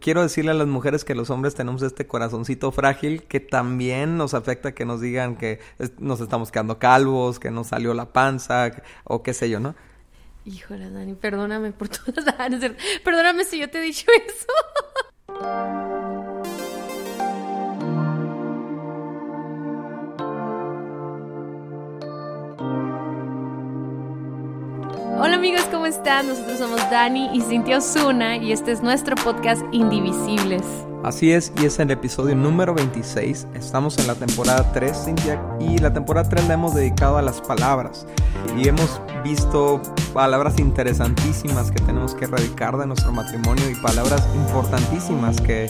Quiero decirle a las mujeres que los hombres tenemos este corazoncito frágil que también nos afecta que nos digan que nos estamos quedando calvos, que nos salió la panza o qué sé yo, ¿no? Híjole, Dani, perdóname por todo. Perdóname si yo te he dicho eso. Hola amigos, ¿cómo están? Nosotros somos Dani y Cintia Osuna y este es nuestro podcast Indivisibles. Así es, y es el episodio número 26. Estamos en la temporada 3, Cintia, y la temporada 3 la hemos dedicado a las palabras. Y hemos visto palabras interesantísimas que tenemos que erradicar de nuestro matrimonio y palabras importantísimas que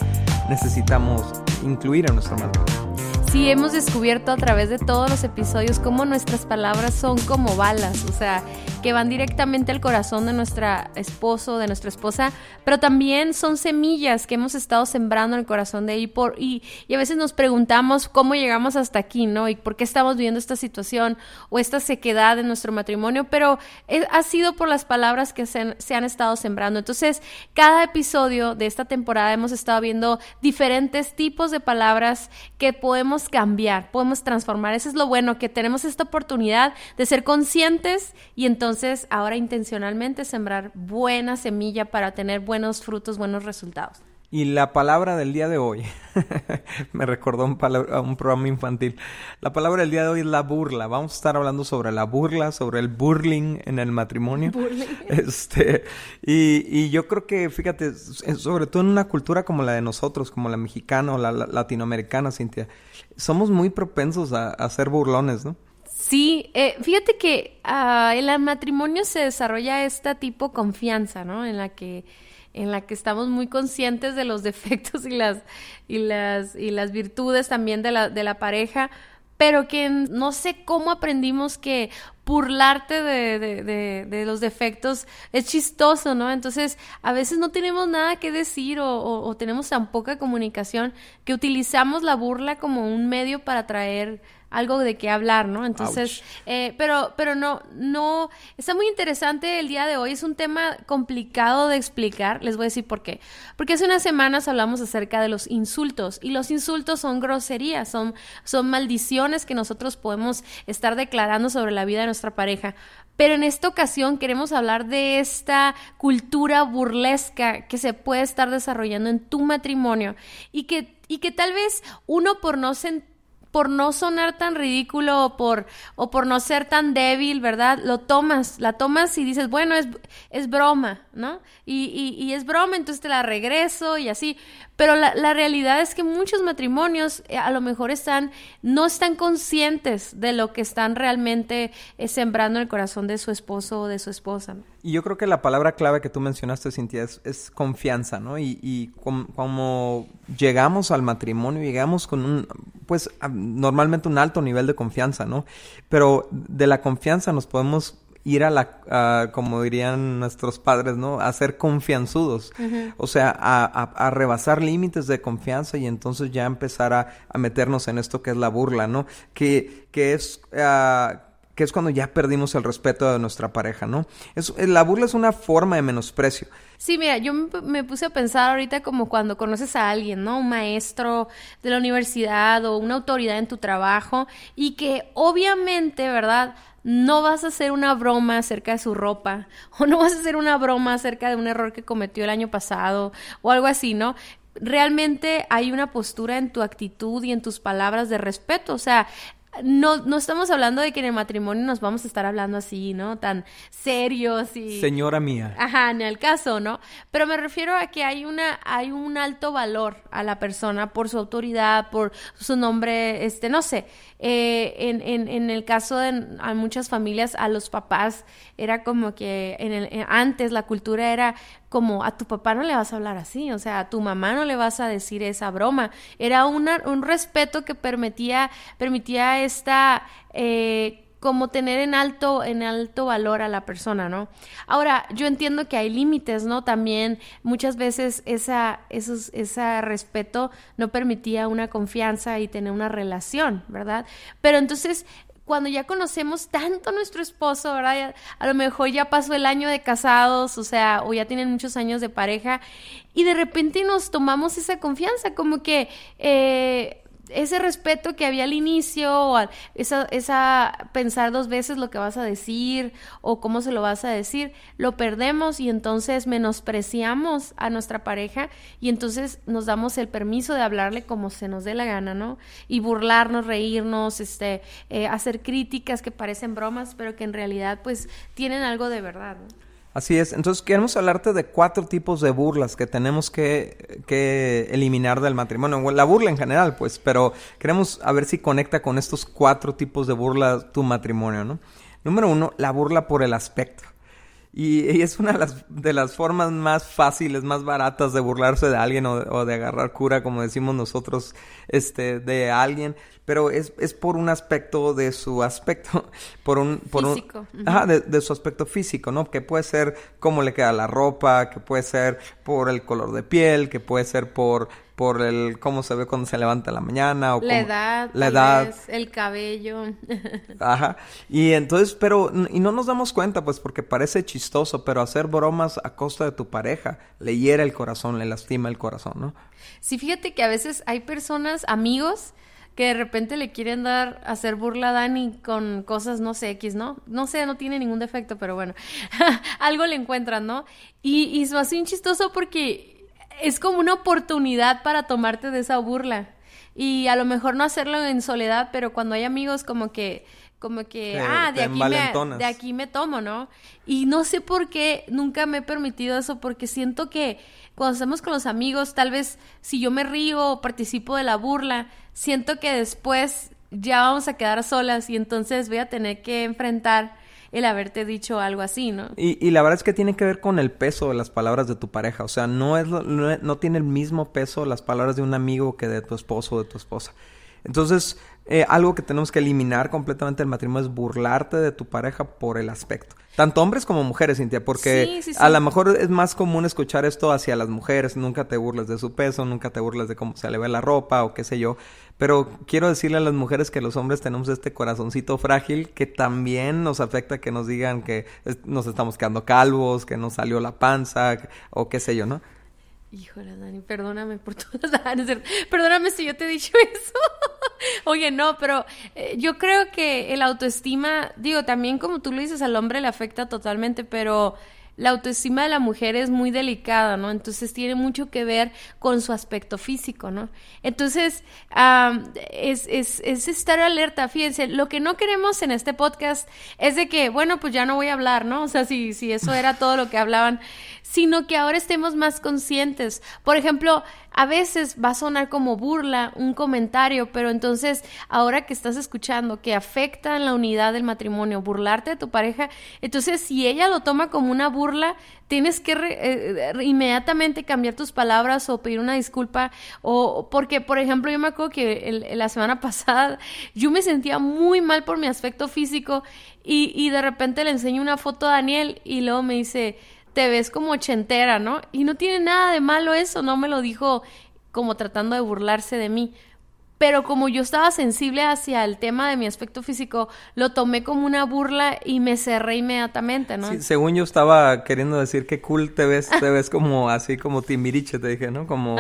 necesitamos incluir en nuestro matrimonio. Sí, hemos descubierto a través de todos los episodios cómo nuestras palabras son como balas, o sea, que van directamente al corazón de nuestra esposo, de nuestra esposa, pero también son semillas que hemos estado sembrando en el corazón de por, y, a veces nos preguntamos cómo llegamos hasta aquí, ¿no? Y por qué estamos viviendo esta situación o esta sequedad en nuestro matrimonio, pero ha sido por las palabras que se han estado sembrando. Entonces, cada episodio de esta temporada hemos estado viendo diferentes tipos de palabras que podemos cambiar, podemos transformar. Eso es lo bueno, que tenemos esta oportunidad de ser conscientes y entonces entonces, ahora intencionalmente sembrar buena semilla para tener buenos frutos, buenos resultados. Y la palabra del día de hoy, me recordó un, un, programa infantil. La palabra del día de hoy es la burla. Vamos a estar hablando sobre la burla, sobre el burling en el matrimonio. Este, y, y, yo creo que, fíjate, sobre todo en una cultura como la de nosotros, como la mexicana o la, latinoamericana, Cintia, somos muy propensos a, a ser burlones, ¿no? Sí, eh, fíjate que uh, en el matrimonio se desarrolla esta tipo confianza, ¿no? En la que en la que estamos muy conscientes de los defectos y las y las y las virtudes también de la de la pareja, pero que no sé cómo aprendimos que burlarte de, de, los defectos es chistoso, ¿no? Entonces, a veces no tenemos nada que decir o, o tenemos tan poca comunicación que utilizamos la burla como un medio para traer algo de qué hablar, ¿no? Entonces, eh, pero, pero no, no, está muy interesante el día de hoy, es un tema complicado de explicar, les voy a decir por qué. Porque hace unas semanas hablamos acerca de los insultos, y los insultos son groserías, son, son maldiciones que nosotros podemos estar declarando sobre la vida de nuestra pareja. Pero en esta ocasión queremos hablar de esta cultura burlesca que se puede estar desarrollando en tu matrimonio y que, y que tal vez uno por no sentir por no sonar tan ridículo o por, o por no ser tan débil, ¿verdad? Lo tomas, la tomas y dices, bueno, es, es broma, ¿no? Y, y, es broma, entonces te la regreso y así. Pero la, la realidad es que muchos matrimonios eh, a lo mejor están, no están conscientes de lo que están realmente eh, sembrando en el corazón de su esposo o de su esposa. Y yo creo que la palabra clave que tú mencionaste, Cintia, es, confianza, ¿no? Y, y como llegamos al matrimonio, llegamos con un, pues normalmente un alto nivel de confianza, ¿no? Pero de la confianza nos podemos ir a la, como dirían nuestros padres, ¿no? A ser confianzudos. O sea, a, a, rebasar límites de confianza y entonces ya empezar a, a, meternos en esto que es la burla, ¿no? Que, que es... Uh, que es cuando ya perdimos el respeto de nuestra pareja, ¿no? Es, la burla es una forma de menosprecio. Sí, mira, yo me puse a pensar ahorita como cuando conoces a alguien, ¿no? Un maestro de la universidad o una autoridad en tu trabajo y que obviamente, ¿verdad? no vas a hacer una broma acerca de su ropa o no vas a hacer una broma acerca de un error que cometió el año pasado o algo así, ¿no? Realmente hay una postura en tu actitud y en tus palabras de respeto, o sea, no, no estamos hablando de que en el matrimonio nos vamos a estar hablando así, ¿no? Tan serios y... Señora mía. Ajá, en el caso, ¿no? Pero me refiero a que hay una, hay un alto valor a la persona por su autoridad, por su nombre, este, no sé. Eh, en, en, en, el caso de muchas familias, a los papás era como que en el, antes la cultura era como a tu papá no le vas a hablar así, o sea, a tu mamá no le vas a decir esa broma. Era una, un respeto que permitía, permitía esta... Eh, como tener en alto, en alto valor a la persona, ¿no? Ahora, yo entiendo que hay límites, ¿no? También muchas veces esa, esos, ese respeto no permitía una confianza y tener una relación, ¿verdad? Pero entonces, cuando ya conocemos tanto a nuestro esposo, ¿verdad? A lo mejor ya pasó el año de casados, o sea, o ya tienen muchos años de pareja, y de repente nos tomamos esa confianza, como que eh, ese respeto que había al inicio, esa, esa pensar dos veces lo que vas a decir o cómo se lo vas a decir, lo perdemos y entonces menospreciamos a nuestra pareja y entonces nos damos el permiso de hablarle como se nos dé la gana, ¿no? Y burlarnos, reírnos, este, eh, hacer críticas que parecen bromas, pero que en realidad pues tienen algo de verdad, ¿no? Así es. Entonces queremos hablarte de cuatro tipos de burlas que tenemos que, que, eliminar del matrimonio. La burla en general, pues, pero queremos a ver si conecta con estos cuatro tipos de burla tu matrimonio, ¿no? Número uno, la burla por el aspecto. Y, es una de las, de las, formas más fáciles, más baratas de burlarse de alguien o, de agarrar cura, como decimos nosotros, este, de alguien. Pero es, es por un aspecto de su aspecto, por un... Por físico. Un, ajá, de, de, su aspecto físico, ¿no? Que puede ser cómo le queda la ropa, que puede ser por el color de piel, que puede ser por por el cómo se ve cuando se levanta en la mañana o la edad, la edad, el cabello. Ajá. Y entonces, pero y no nos damos cuenta pues porque parece chistoso, pero hacer bromas a costa de tu pareja le hiera el corazón, le lastima el corazón, ¿no? Sí, fíjate que a veces hay personas, amigos que de repente le quieren dar hacer burla a Dani con cosas no sé X, ¿no? No sé, no tiene ningún defecto, pero bueno, algo le encuentran, ¿no? Y, y es así chistoso porque es como una oportunidad para tomarte de esa burla. Y a lo mejor no hacerlo en soledad, pero cuando hay amigos como que como que, ah, de aquí, me, de aquí me tomo, ¿no? Y no sé por qué nunca me he permitido eso, porque siento que cuando estamos con los amigos, tal vez si yo me río o participo de la burla, siento que después ya vamos a quedar solas y entonces voy a tener que enfrentar el haberte dicho algo así, ¿no? Y, y la verdad es que tiene que ver con el peso de las palabras de tu pareja. O sea, no, es no, tiene el mismo peso las palabras de un amigo que de tu esposo o de tu esposa. Entonces, eh, algo que tenemos que eliminar completamente del matrimonio es burlarte de tu pareja por el aspecto. Tanto hombres como mujeres, Cintia, porque a lo mejor es más común escuchar esto hacia las mujeres. Nunca te burles de su peso, nunca te burles de cómo se le ve la ropa o qué sé yo. Pero quiero decirle a las mujeres que los hombres tenemos este corazoncito frágil que también nos afecta que nos digan que nos estamos quedando calvos, que nos salió la panza o qué sé yo, ¿no? Híjole, Dani, perdóname por todas Perdóname si yo te he dicho eso. Oye, no, pero eh, yo creo que el autoestima, digo, también como tú lo dices, al hombre le afecta totalmente, pero la autoestima de la mujer es muy delicada, ¿no? Entonces tiene mucho que ver con su aspecto físico, ¿no? Entonces, es, es, es, estar alerta, fíjense, lo que no queremos en este podcast es de que, bueno, pues ya no voy a hablar, ¿no? O sea, si, si eso era todo lo que hablaban, sino que ahora estemos más conscientes. Por ejemplo, a veces va a sonar como burla un comentario, pero entonces ahora que estás escuchando que afecta en la unidad del matrimonio, burlarte de tu pareja, entonces si ella lo toma como una burla, tienes que eh, inmediatamente cambiar tus palabras o pedir una disculpa o porque por ejemplo yo me acuerdo que la semana pasada yo me sentía muy mal por mi aspecto físico y, y de repente le enseño una foto a Daniel y luego me dice te ves como ochentera, ¿no? Y no tiene nada de malo eso, no me lo dijo como tratando de burlarse de mí. Pero como yo estaba sensible hacia el tema de mi aspecto físico, lo tomé como una burla y me cerré inmediatamente, ¿no? Sí, según yo estaba queriendo decir que cool te ves, te ves como así como Timbiriche, te dije, ¿no? Como,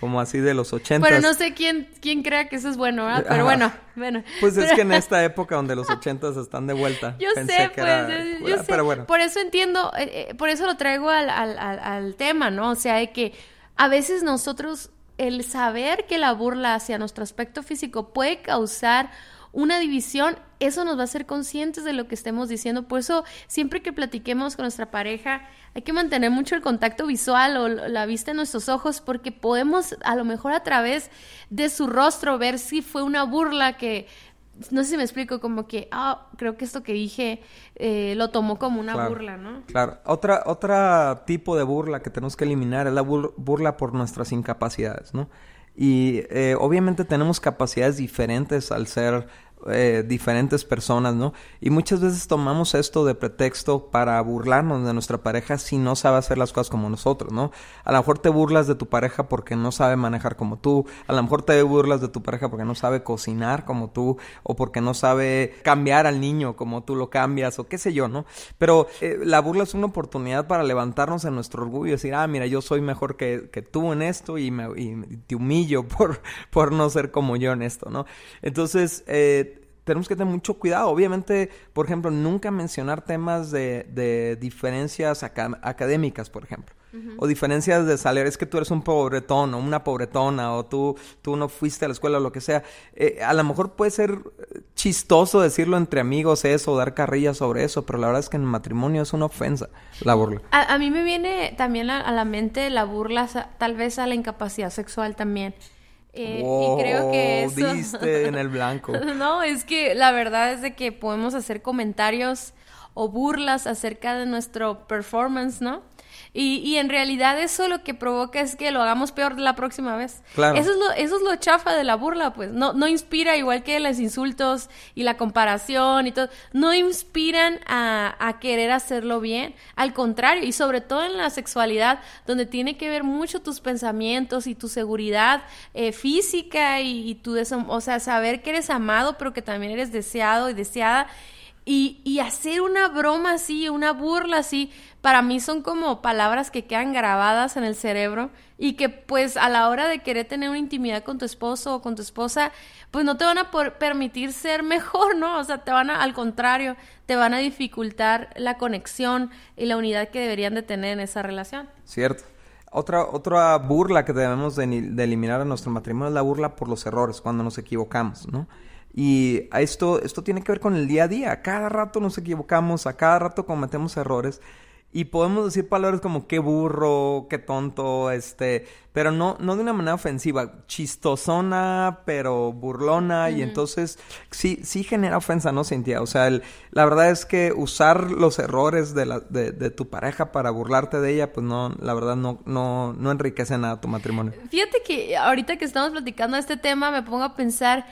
como así de los ochentas. Pero no sé quién, quién crea que eso es bueno, ¿verdad? Pero bueno, bueno. Pues es que en esta época donde los ochentas están de vuelta. Yo sé, pues, yo sé. Pero bueno. Por eso entiendo, eh, eh, por eso lo traigo al, al, al tema, ¿no? O sea, de que a veces nosotros el saber que la burla hacia nuestro aspecto físico puede causar una división, eso nos va a hacer conscientes de lo que estemos diciendo. Por eso, siempre que platiquemos con nuestra pareja, hay que mantener mucho el contacto visual o la vista en nuestros ojos, porque podemos a lo mejor a través de su rostro ver si fue una burla que no sé si me explico, como que, ah, creo que esto que dije eh, lo tomó como una burla, ¿no? Claro. Otra, otra tipo de burla que tenemos que eliminar es la burla por nuestras incapacidades, ¿no? Y eh, obviamente tenemos capacidades diferentes al ser eh, diferentes personas, ¿no? Y muchas veces tomamos esto de pretexto para burlarnos de nuestra pareja si no sabe hacer las cosas como nosotros, ¿no? A lo mejor te burlas de tu pareja porque no sabe manejar como tú, a lo mejor te burlas de tu pareja porque no sabe cocinar como tú, o porque no sabe cambiar al niño como tú lo cambias, o qué sé yo, ¿no? Pero eh, la burla es una oportunidad para levantarnos en nuestro orgullo y decir, ah, mira, yo soy mejor que, que tú en esto y, me, te humillo por, por no ser como yo en esto, ¿no? Entonces, eh, tenemos que tener mucho cuidado. Obviamente, por ejemplo, nunca mencionar temas de, de diferencias académicas, por ejemplo. O diferencias de salario. Es que tú eres un pobretón o una pobretona o tú, tú no fuiste a la escuela o lo que sea. Eh, a lo mejor puede ser chistoso decirlo entre amigos eso, dar carrillas sobre eso, pero la verdad es que en el matrimonio es una ofensa la burla. A, mí me viene también a, a la mente la burla, tal vez a la incapacidad sexual también. Eh, y creo que eso... diste en el blanco. no, es que la verdad es de que podemos hacer comentarios o burlas acerca de nuestro performance, ¿no? Y, y, en realidad eso lo que provoca es que lo hagamos peor la próxima vez. Claro. Eso es lo, eso es lo chafa de la burla, pues. No, no inspira, igual que los insultos y la comparación y todo, no inspiran a, a querer hacerlo bien. Al contrario, y sobre todo en la sexualidad, donde tiene que ver mucho tus pensamientos y tu seguridad eh, física y, y tu, o sea, saber que eres amado, pero que también eres deseado y deseada. Y, y, hacer una broma así, una burla así, para mí son como palabras que quedan grabadas en el cerebro y que pues a la hora de querer tener una intimidad con tu esposo o con tu esposa, pues no te van a permitir ser mejor, ¿no? O sea, te van a, al contrario, te van a dificultar la conexión y la unidad que deberían de tener en esa relación. Cierto. Otra, otra burla que debemos de, de eliminar en nuestro matrimonio es la burla por los errores, cuando nos equivocamos, ¿no? Y esto, esto tiene que ver con el día a día. A cada rato nos equivocamos, a cada rato cometemos errores. Y podemos decir palabras como qué burro, qué tonto, este, pero no, no de una manera ofensiva, chistosona, pero burlona, y entonces sí, sí genera ofensa, ¿no, Cintia? O sea, la verdad es que usar los errores de, la, de, de, tu pareja para burlarte de ella, pues no, la verdad no, no, no enriquece nada tu matrimonio. Fíjate que ahorita que estamos platicando este tema, me pongo a pensar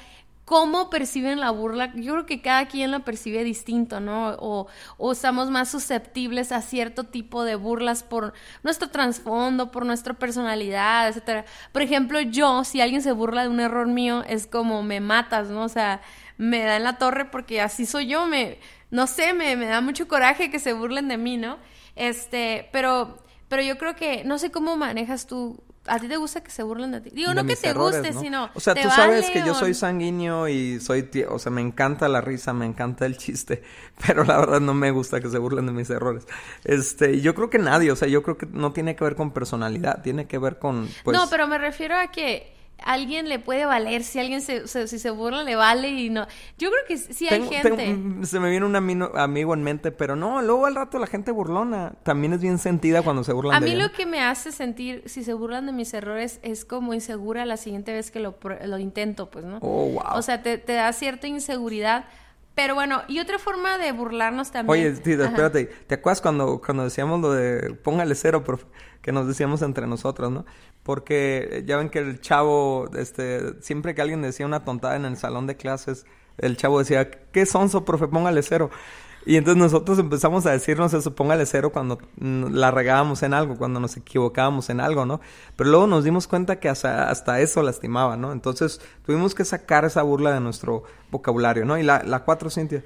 cómo perciben la burla, yo creo que cada quien la percibe distinto, ¿no? O, o, estamos más susceptibles a cierto tipo de burlas por nuestro trasfondo, por nuestra personalidad, etcétera. Por ejemplo, yo, si alguien se burla de un error mío, es como me matas, ¿no? O sea, me da en la torre porque así soy yo, me, no sé, me, me da mucho coraje que se burlen de mí, ¿no? Este, pero, pero yo creo que, no sé cómo manejas tú ¿A ti te gusta que se burlen de ti? Digo, no que te guste, sino. O sea, tú sabes que yo soy sanguíneo y soy. O sea, me encanta la risa, me encanta el chiste. Pero la verdad no me gusta que se burlen de mis errores. Este, yo creo que nadie, o sea, yo creo que no tiene que ver con personalidad, tiene que ver con. Pues... No, pero me refiero a que alguien le puede valer, si alguien se, si se burla le vale y no. Yo creo que sí hay gente. se me viene un amigo en mente, pero no, luego al rato la gente burlona también es bien sentida cuando se burlan a mí lo que me hace sentir, si se burlan de mis errores, es como insegura la siguiente vez que lo, lo intento, pues, ¿no? Oh, wow. O sea, te, te da cierta inseguridad. Pero bueno, y otra forma de burlarnos también. Oye, espérate, ¿te acuerdas cuando, cuando decíamos lo de póngale cero, que nos decíamos entre nosotros, ¿no? porque ya ven que el chavo, este, siempre que alguien decía una tontada en el salón de clases, el chavo decía, ¿qué sonso, profe? Póngale cero. Y entonces nosotros empezamos a decirnos eso, póngale cero cuando la regábamos en algo, cuando nos equivocábamos en algo, ¿no? Pero luego nos dimos cuenta que hasta, hasta eso lastimaba, ¿no? Entonces tuvimos que sacar esa burla de nuestro vocabulario, ¿no? Y la, la cuatro, Cintia.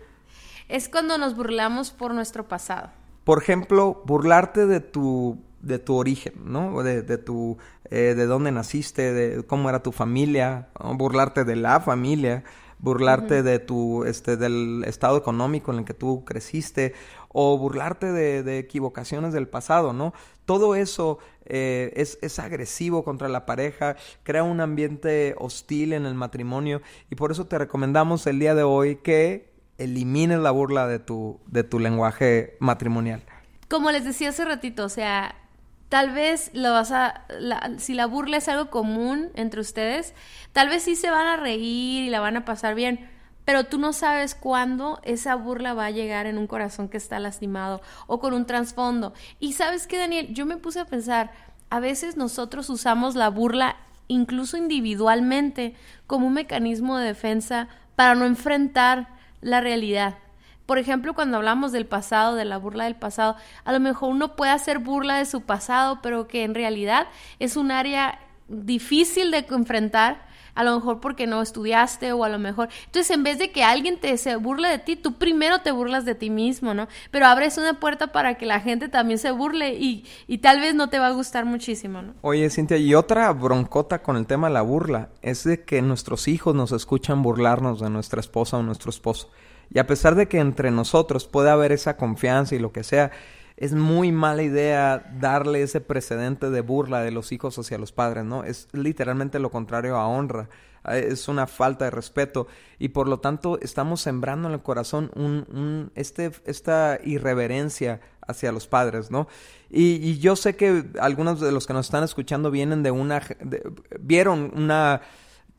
Es cuando nos burlamos por nuestro pasado. Por ejemplo, burlarte de tu de tu origen, ¿no? De, de tu, eh, de dónde naciste, de cómo era tu familia, burlarte de la familia, burlarte de tu, este, del estado económico en el que tú creciste, o burlarte de, de equivocaciones del pasado, ¿no? Todo eso eh, es, es, agresivo contra la pareja, crea un ambiente hostil en el matrimonio, y por eso te recomendamos el día de hoy que elimines la burla de tu, de tu lenguaje matrimonial. Como les decía hace ratito, o sea, tal vez lo vas a, si la burla es algo común entre ustedes, tal vez sí se van a reír y la van a pasar bien, pero tú no sabes cuándo esa burla va a llegar en un corazón que está lastimado o con un trasfondo. Y sabes que, Daniel, yo me puse a pensar, a veces nosotros usamos la burla incluso individualmente, como un mecanismo de defensa para no enfrentar la realidad. Por ejemplo, cuando hablamos del pasado, de la burla del pasado, a lo mejor uno puede hacer burla de su pasado, pero que en realidad es un área difícil de enfrentar, a lo mejor porque no estudiaste o a lo mejor. Entonces, en vez de que alguien te se burle de ti, tú primero te burlas de ti mismo, ¿no? Pero abres una puerta para que la gente también se burle y, y tal vez no te va a gustar muchísimo, ¿no? Oye, Cintia, y otra broncota con el tema de la burla es de que nuestros hijos nos escuchan burlarnos de nuestra esposa o nuestro esposo. Y a pesar de que entre nosotros puede haber esa confianza y lo que sea, es muy mala idea darle ese precedente de burla de los hijos hacia los padres, ¿no? Es literalmente lo contrario a honra. Es una falta de respeto y por lo tanto estamos sembrando en el corazón un, este, esta irreverencia hacia los padres, ¿no? Y, yo sé que algunos de los que nos están escuchando vienen de una, vieron una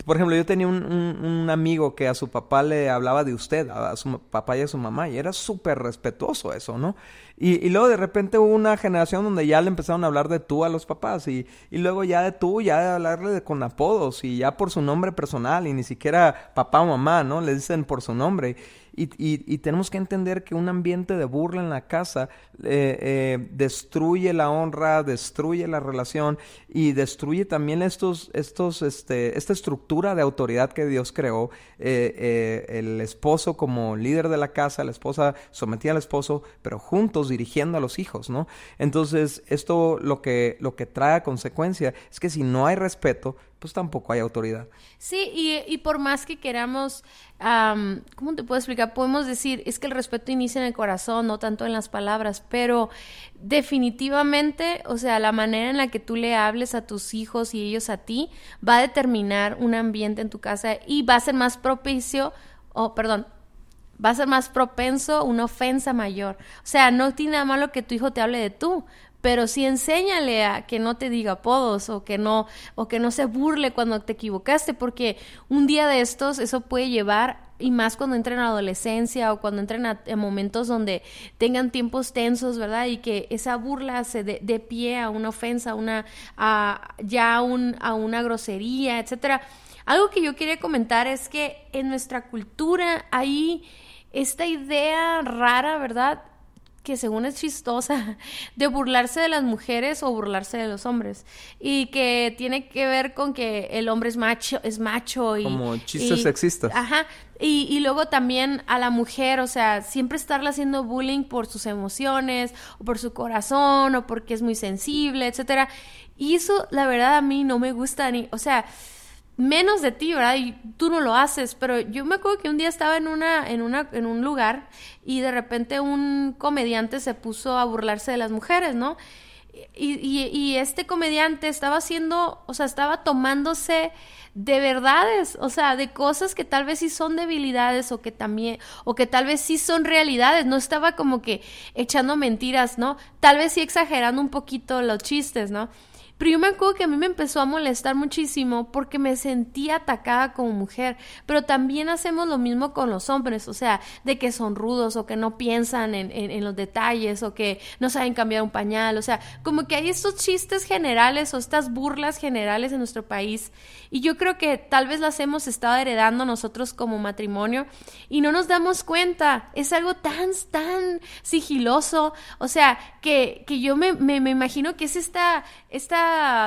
por ejemplo, yo tenía un, un, amigo que a su papá le hablaba de usted, a su papá y a su mamá, y era súper respetuoso eso, ¿no? Y, y, luego de repente hubo una generación donde ya le empezaron a hablar de tú a los papás, y, y luego ya de tú, ya de hablarle de, con apodos, y ya por su nombre personal, y ni siquiera papá o mamá, ¿no? Le dicen por su nombre. Y, tenemos que entender que un ambiente de burla en la casa eh, eh, destruye la honra, destruye la relación y destruye también estos, estos, este, esta estructura de autoridad que Dios creó. Eh, el esposo como líder de la casa, la esposa sometida al esposo, pero juntos dirigiendo a los hijos, ¿no? Entonces, esto lo que, lo que trae consecuencia es que si no hay respeto, pues tampoco hay autoridad. Sí, y, y por más que queramos, ¿cómo te puedo explicar? Podemos decir, es que el respeto inicia en el corazón, no tanto en las palabras, pero definitivamente, o sea, la manera en la que tú le hables a tus hijos y ellos a ti va a determinar un ambiente en tu casa y va a ser más propicio, o perdón, va a ser más propenso una ofensa mayor. O sea, no tiene nada malo que tu hijo te hable de tú, pero sí enséñale a que no te diga apodos o que no o que no se burle cuando te equivocaste porque un día de estos eso puede llevar y más cuando entren a adolescencia o cuando entren a, momentos donde tengan tiempos tensos, ¿verdad? Y que esa burla se dé pie a una ofensa, una a, ya un, a una grosería, etcétera. Algo que yo quería comentar es que en nuestra cultura hay esta idea rara, ¿verdad? Que según es chistosa, de burlarse de las mujeres o burlarse de los hombres. Y que tiene que ver con que el hombre es macho, es macho y... Como chistes sexistas. Ajá. Y, y, luego también a la mujer, o sea, siempre estarle haciendo bullying por sus emociones, o por su corazón, o porque es muy sensible, etcétera. Y eso, la verdad, a mí no me gusta ni, o sea, menos de ti, ¿verdad? Y tú no lo haces, pero yo me acuerdo que un día estaba en una en una en un lugar y de repente un comediante se puso a burlarse de las mujeres, ¿no? Y, este comediante estaba haciendo, o sea, estaba tomándose de verdades, o sea, de cosas que tal vez sí son debilidades o que también, o que tal vez sí son realidades, no estaba como que echando mentiras, ¿no? Tal vez sí exagerando un poquito los chistes, ¿no? Pero yo me acuerdo que a mí me empezó a molestar muchísimo porque me sentía atacada como mujer. Pero también hacemos lo mismo con los hombres, o sea, de que son rudos o que no piensan en, en, los detalles o que no saben cambiar un pañal. O sea, como que hay estos chistes generales o estas burlas generales en nuestro país. Y yo creo que tal vez las hemos estado heredando nosotros como matrimonio y no nos damos cuenta. Es algo tan, tan sigiloso. O sea, que, que yo me, me, me imagino que es esta, esta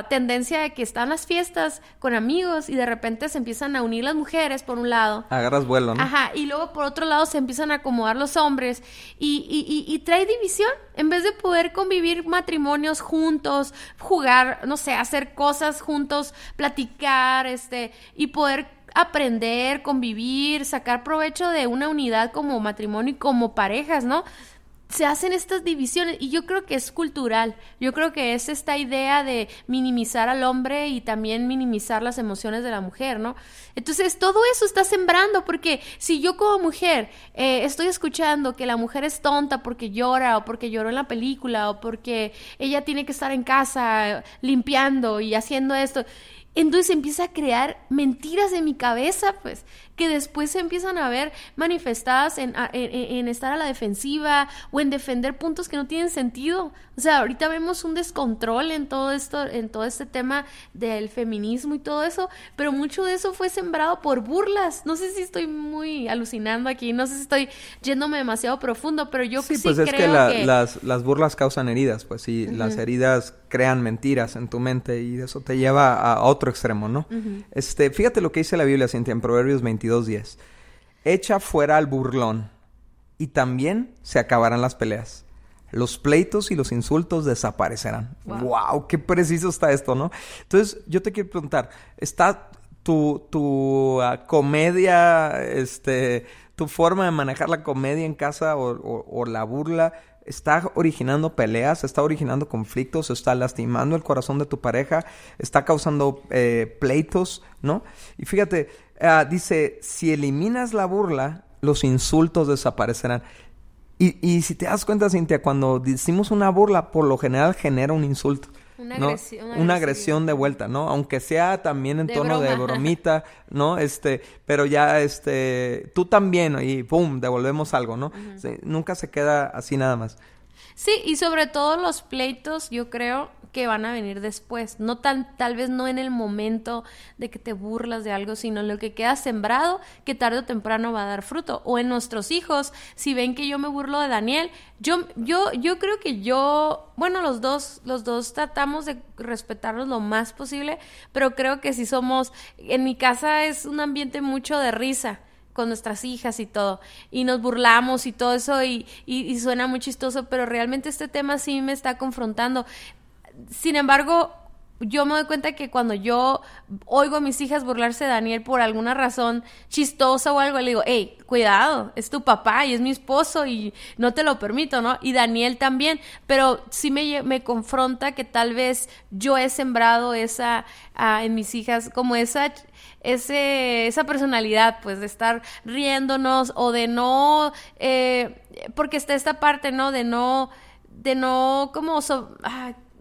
tendencia de que están las fiestas con amigos y de repente se empiezan a unir las mujeres por un lado. Agarras vuelo, ¿no? Ajá, y luego por otro lado se empiezan a acomodar los hombres y, y, y, trae división. En vez de poder convivir matrimonios juntos, jugar, no sé, hacer cosas juntos, platicar, este, y poder aprender, convivir, sacar provecho de una unidad como matrimonio y como parejas, ¿no? Se hacen estas divisiones y yo creo que es cultural, yo creo que es esta idea de minimizar al hombre y también minimizar las emociones de la mujer, ¿no? Entonces todo eso está sembrando porque si yo como mujer eh, estoy escuchando que la mujer es tonta porque llora o porque lloró en la película o porque ella tiene que estar en casa limpiando y haciendo esto, entonces empieza a crear mentiras en mi cabeza, pues, que después se empiezan a ver manifestadas en, en, estar a la defensiva o en defender puntos que no tienen sentido. O sea, ahorita vemos un descontrol en todo esto, en todo este tema del feminismo y todo eso, pero mucho de eso fue sembrado por burlas. No sé si estoy muy alucinando aquí, no sé si estoy yéndome demasiado profundo, pero yo sí, pues es que, Las, las burlas causan heridas, pues sí, las heridas crean mentiras en tu mente y eso te lleva a otro extremo, ¿no? Este, fíjate lo que dice la Biblia, Cintia, en Proverbios 22.10. Echa fuera al burlón y también se acabarán las peleas. Los pleitos y los insultos desaparecerán. Wow. qué preciso está esto, ¿no? Entonces, yo te quiero preguntar, ¿está tu, tu ah, comedia, este, tu forma de manejar la comedia en casa o la burla está originando peleas, está originando conflictos, está lastimando el corazón de tu pareja, está causando eh, pleitos, ¿no? Y fíjate, ah, dice, si eliminas la burla, los insultos desaparecerán. Y, y si te das cuenta, Cintia, cuando decimos una burla, por lo general genera un insulto. Una, agresión, una, agresión de vuelta, ¿no? Aunque sea también en tono de bromita, ¿no? Este, pero ya, este, tú también, y pum, devolvemos algo, ¿no? nunca se queda así nada más. Sí, y sobre todo los pleitos, yo creo que van a venir después, no tan, tal vez no en el momento de que te burlas de algo, sino lo que queda sembrado, que tarde o temprano va a dar fruto. O en nuestros hijos, si ven que yo me burlo de Daniel, yo, yo, yo creo que yo, bueno, los dos, los dos tratamos de respetarnos lo más posible, pero creo que si somos, en mi casa es un ambiente mucho de risa con nuestras hijas y todo, y nos burlamos y todo eso, y, y, suena muy chistoso, pero realmente este tema sí me está confrontando. Sin embargo, yo me doy cuenta que cuando yo oigo a mis hijas burlarse de Daniel por alguna razón chistosa o algo, le digo, hey, cuidado, es tu papá y es mi esposo y no te lo permito, ¿no? Y Daniel también, pero sí me, me confronta que tal vez yo he sembrado esa ah, en mis hijas como esa ese, esa personalidad, pues, de estar riéndonos o de no, eh, porque está esta parte, ¿no? De no, de no, como,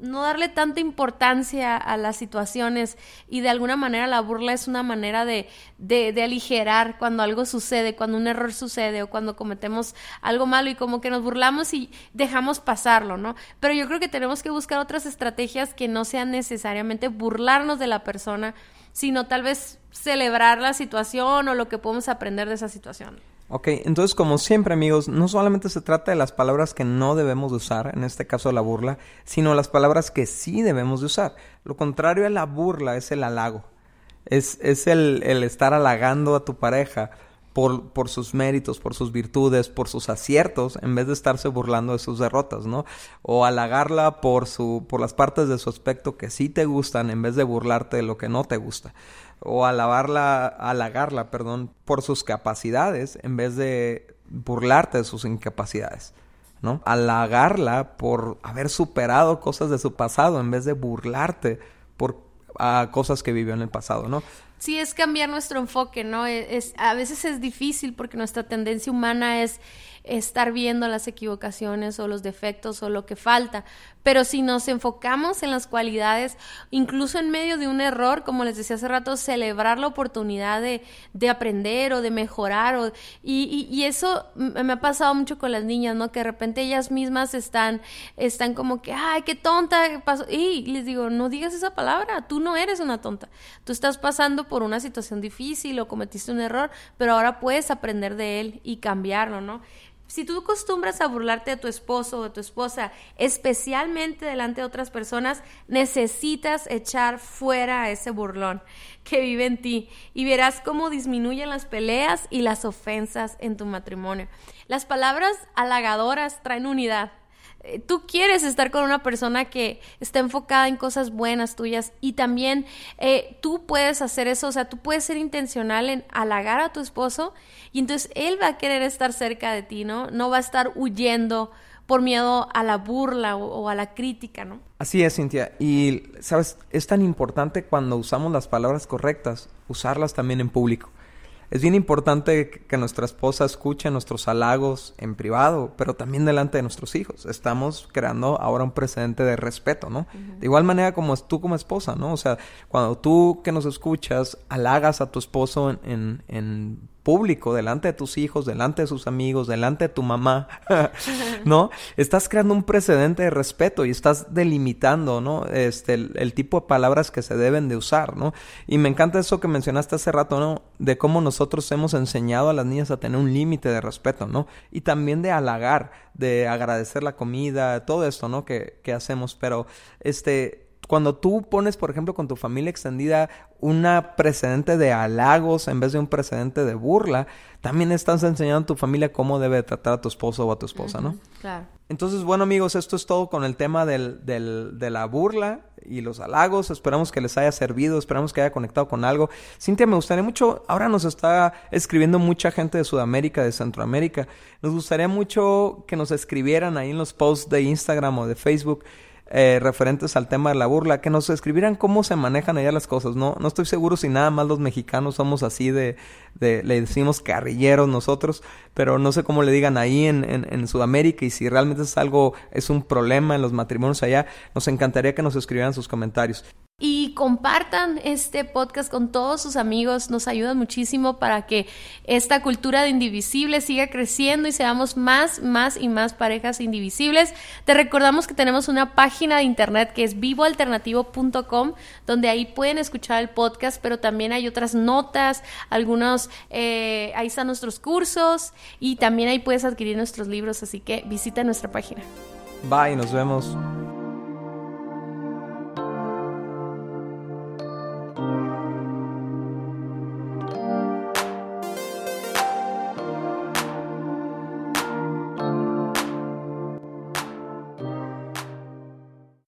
no darle tanta importancia a las situaciones y de alguna manera la burla es una manera de, de, de, aligerar cuando algo sucede, cuando un error sucede o cuando cometemos algo malo y como que nos burlamos y dejamos pasarlo, ¿no? Pero yo creo que tenemos que buscar otras estrategias que no sean necesariamente burlarnos de la persona, sino tal vez celebrar la situación o lo que podemos aprender de esa situación. Ok, entonces como siempre amigos, no solamente se trata de las palabras que no debemos de usar, en este caso la burla, sino las palabras que sí debemos de usar. Lo contrario a la burla es el halago, es, es el, el estar halagando a tu pareja por, por, sus méritos, por sus virtudes, por sus aciertos, en vez de estarse burlando de sus derrotas, ¿no? O halagarla por, su, por las partes de su aspecto que sí te gustan, en vez de burlarte de lo que no te gusta. O alabarla, halagarla, perdón, por sus capacidades, en vez de burlarte de sus incapacidades. ¿no? Halagarla por haber superado cosas de su pasado en vez de burlarte por a cosas que vivió en el pasado, ¿no? Sí, es cambiar nuestro enfoque, ¿no? E, es, a veces es difícil porque nuestra tendencia humana es estar viendo las equivocaciones o los defectos o lo que falta. Pero si nos enfocamos en las cualidades, incluso en medio de un error, como les decía hace rato, celebrar la oportunidad de, de aprender o de mejorar. O, y, y, eso me ha pasado mucho con las niñas, ¿no? Que de repente ellas mismas están, están como que, ay, qué tonta pasó. Y les digo, no digas esa palabra, tú no eres una tonta. Tú estás pasando por una situación difícil o cometiste un error, pero ahora puedes aprender de él y cambiarlo, ¿no? Si tú acostumbras a burlarte de tu esposo o de tu esposa, especialmente delante de otras personas, necesitas echar fuera a ese burlón que vive en ti y verás cómo disminuyen las peleas y las ofensas en tu matrimonio. Las palabras halagadoras traen unidad, tú quieres estar con una persona que está enfocada en cosas buenas tuyas y también eh, tú puedes hacer eso, o sea, tú puedes ser intencional en halagar a tu esposo y entonces él va a querer estar cerca de ti, ¿no? No va a estar huyendo por miedo a la burla o, o a la crítica, ¿no? Así es, Cintia. Y, ¿sabes? Es tan importante cuando usamos las palabras correctas, usarlas también en público. Es bien importante que nuestra esposa escuche nuestros halagos en privado, pero también delante de nuestros hijos. Estamos creando ahora un precedente de respeto, ¿no? De igual manera como tú como esposa, ¿no? O sea, cuando tú que nos escuchas halagas a tu esposo en, en, en público, delante de tus hijos, delante de sus amigos, delante de tu mamá, ¿no? Estás creando un precedente de respeto y estás delimitando, ¿no? Este, el, tipo de palabras que se deben de usar, ¿no? Y me encanta eso que mencionaste hace rato, ¿no? De cómo nosotros hemos enseñado a las niñas a tener un límite de respeto, ¿no? Y también de halagar, de agradecer la comida, todo esto, ¿no? Que, que hacemos, pero, este, cuando tú pones, por ejemplo, con tu familia extendida una precedente de halagos en vez de un precedente de burla, también estás enseñando a tu familia cómo debe tratar a tu esposo o a tu esposa, ¿no? Claro. Entonces, bueno amigos, esto es todo con el tema del, del, de la burla y los halagos. Esperamos que les haya servido, esperamos que haya conectado con algo. Cintia, me gustaría mucho, ahora nos está escribiendo mucha gente de Sudamérica, de Centroamérica. Nos gustaría mucho que nos escribieran ahí en los posts de Instagram o de Facebook eh, referentes al tema de la burla, que nos escribieran cómo se manejan allá las cosas, ¿no? No estoy seguro si nada más los mexicanos somos así de, de le decimos carrilleros nosotros, pero no sé cómo le digan ahí en, en, en, Sudamérica y si realmente es algo, es un problema en los matrimonios allá, nos encantaría que nos escribieran sus comentarios. Y compartan este podcast con todos sus amigos, nos ayudan muchísimo para que esta cultura de indivisibles siga creciendo y seamos más, más y más parejas indivisibles. Te recordamos que tenemos una página de internet que es vivoalternativo.com, donde ahí pueden escuchar el podcast, pero también hay otras notas, algunos, eh, ahí están nuestros cursos y también ahí puedes adquirir nuestros libros, así que visita nuestra página. Bye, nos vemos.